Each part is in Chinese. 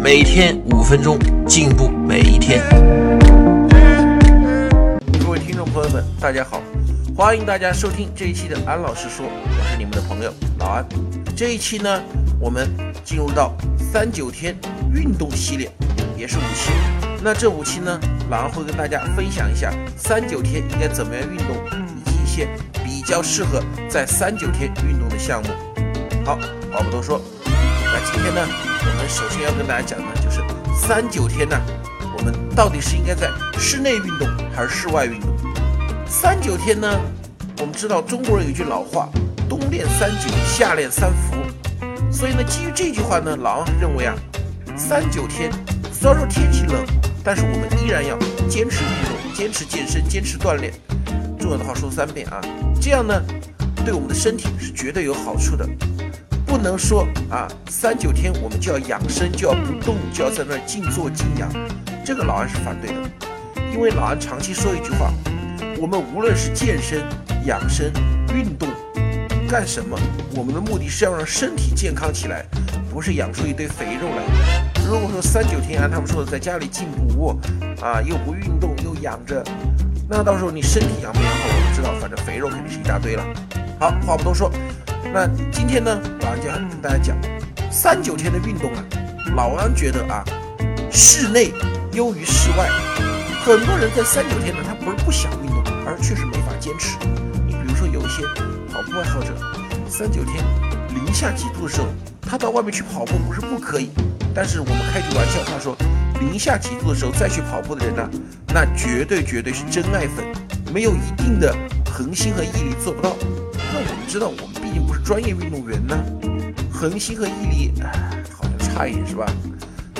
每天五分钟，进步每一天。各位听众朋友们，大家好，欢迎大家收听这一期的安老师说，我是你们的朋友老安。这一期呢，我们进入到三九天运动系列，也是五期。那这五期呢，老安会跟大家分享一下三九天应该怎么样运动，以及一些比较适合在三九天运动的项目。好，话不多说，那今天呢，我们首先要跟大家讲的就是三九天呢，我们到底是应该在室内运动还是室外运动？三九天呢，我们知道中国人有句老话，冬练三九，夏练三伏。所以呢，基于这句话呢，老王认为啊，三九天虽然说天气冷，但是我们依然要坚持运动，坚持健身，坚持锻炼。重要的话说三遍啊，这样呢，对我们的身体是绝对有好处的。不能说啊，三九天我们就要养生，就要不动，就要在那儿静坐静养，这个老安是反对的。因为老安长期说一句话，我们无论是健身、养生、运动，干什么，我们的目的是要让身体健康起来，不是养出一堆肥肉来。如果说三九天按他们说的在家里静不卧，啊，又不运动又养着，那到时候你身体养不养好，我不知道，反正肥肉肯定是一大堆了。好，话不多说。那今天呢，老安就要跟大家讲三九天的运动啊。老安觉得啊，室内优于室外。很多人在三九天呢，他不是不想运动，而确实没法坚持。你比如说有一些跑步爱好者，三九天零下几度的时候，他到外面去跑步不是不可以，但是我们开句玩笑，他说零下几度的时候再去跑步的人呢，那绝对绝对是真爱粉，没有一定的恒心和毅力做不到。那我们知道，我们毕竟不是专业运动员呢，恒心和毅力好像差一点，是吧？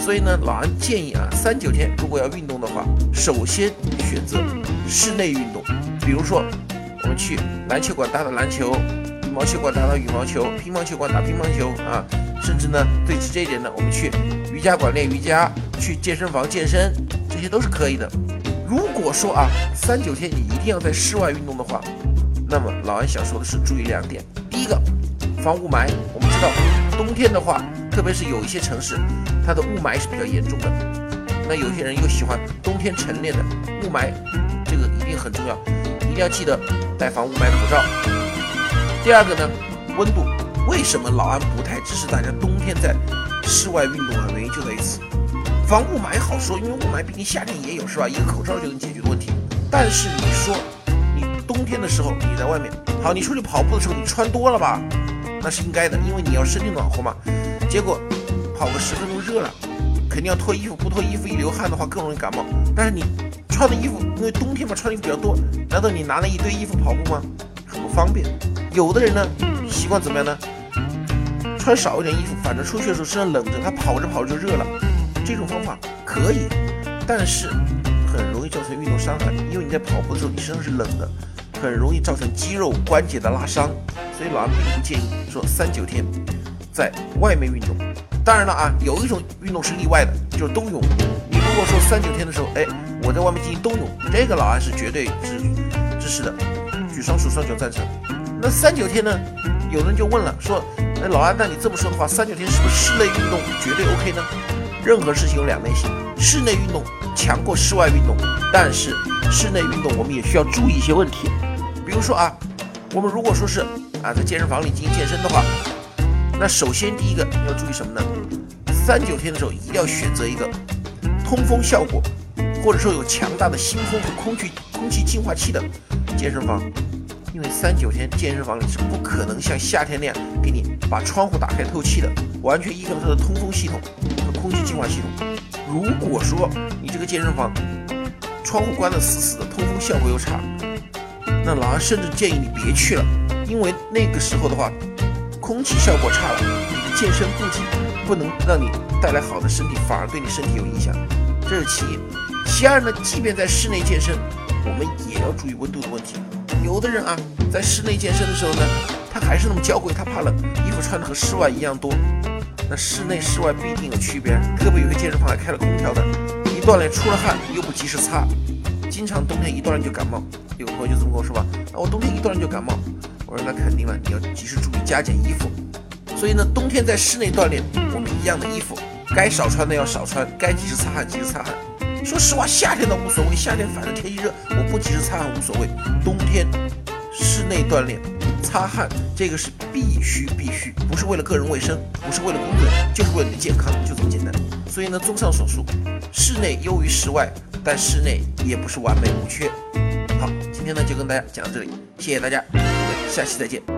所以呢，老安建议啊，三九天如果要运动的话，首先选择室内运动，比如说我们去篮球馆打打篮球，羽毛球馆打打羽毛球，乒乓球馆打乒乓球啊，甚至呢，最直接一点呢，我们去瑜伽馆练瑜伽，去健身房健身，这些都是可以的。如果说啊，三九天你一定要在室外运动的话，那么老安想说的是，注意两点。第一个，防雾霾。我们知道，冬天的话，特别是有一些城市，它的雾霾是比较严重的。那有些人又喜欢冬天晨练的，雾霾这个一定很重要，一定要记得戴防雾霾口罩。第二个呢，温度。为什么老安不太支持大家冬天在室外运动啊？原因就在于此。防雾霾好说，因为雾霾毕竟夏天也有，是吧？一个口罩就能解决的问题。但是你说，冬天的时候，你在外面好，你出去跑步的时候，你穿多了吧？那是应该的，因为你要身体暖和嘛。结果跑个十分钟热了，肯定要脱衣服，不脱衣服一流汗的话更容易感冒。但是你穿的衣服，因为冬天嘛，穿的衣服比较多，难道你拿了一堆衣服跑步吗？很不方便。有的人呢，习惯怎么样呢？穿少一点衣服，反正出去的时候身上冷着，他跑着跑着就热了。这种方法可以，但是造成运动伤害，因为你在跑步的时候，你身上是冷的。很容易造成肌肉关节的拉伤，所以老安并不建议说三九天在外面运动。当然了啊，有一种运动是例外的，就是冬泳。你如果说三九天的时候，哎，我在外面进行冬泳，这个老安是绝对支支持的，举双手双脚赞成。那三九天呢，有人就问了，说，哎，老安，那你这么说的话，三九天是不是室内运动绝对 OK 呢？任何事情有两面性，室内运动强过室外运动，但是室内运动我们也需要注意一些问题。比如说啊，我们如果说是啊在健身房里进行健身的话，那首先第一个要注意什么呢？三九天的时候一定要选择一个通风效果，或者说有强大的新风和空气空气净化器的健身房，因为三九天健身房里是不可能像夏天那样给你把窗户打开透气的，完全依靠它的通风系统和空气净化系统。如果说你这个健身房窗户关得死死的，通风效果又差。那老安甚至建议你别去了，因为那个时候的话，空气效果差了，你的健身不仅不能让你带来好的身体，反而对你身体有影响。这是其一。其二呢，即便在室内健身，我们也要注意温度的问题。有的人啊，在室内健身的时候呢，他还是那么娇贵，他怕冷，衣服穿的和室外一样多。那室内室外必定有区别，特别有些健身房还开了空调的，一锻炼出了汗又不及时擦，经常冬天一锻炼就感冒。有朋友就这么跟我说吧，那我冬天一锻炼就感冒。我说那肯定了，你要及时注意加减衣服。所以呢，冬天在室内锻炼，我们一样的衣服，该少穿的要少穿，该及时擦汗及时擦汗。说实话，夏天倒无所谓，夏天反正天气热，我不及时擦汗无所谓。冬天室内锻炼。擦汗，这个是必须必须，不是为了个人卫生，不是为了工作，就是为了你的健康，就这么简单。所以呢，综上所述，室内优于室外，但室内也不是完美无缺。好，今天呢就跟大家讲到这里，谢谢大家，我们下期再见。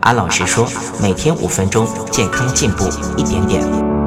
安老师说，每天五分钟，健康进步一点点。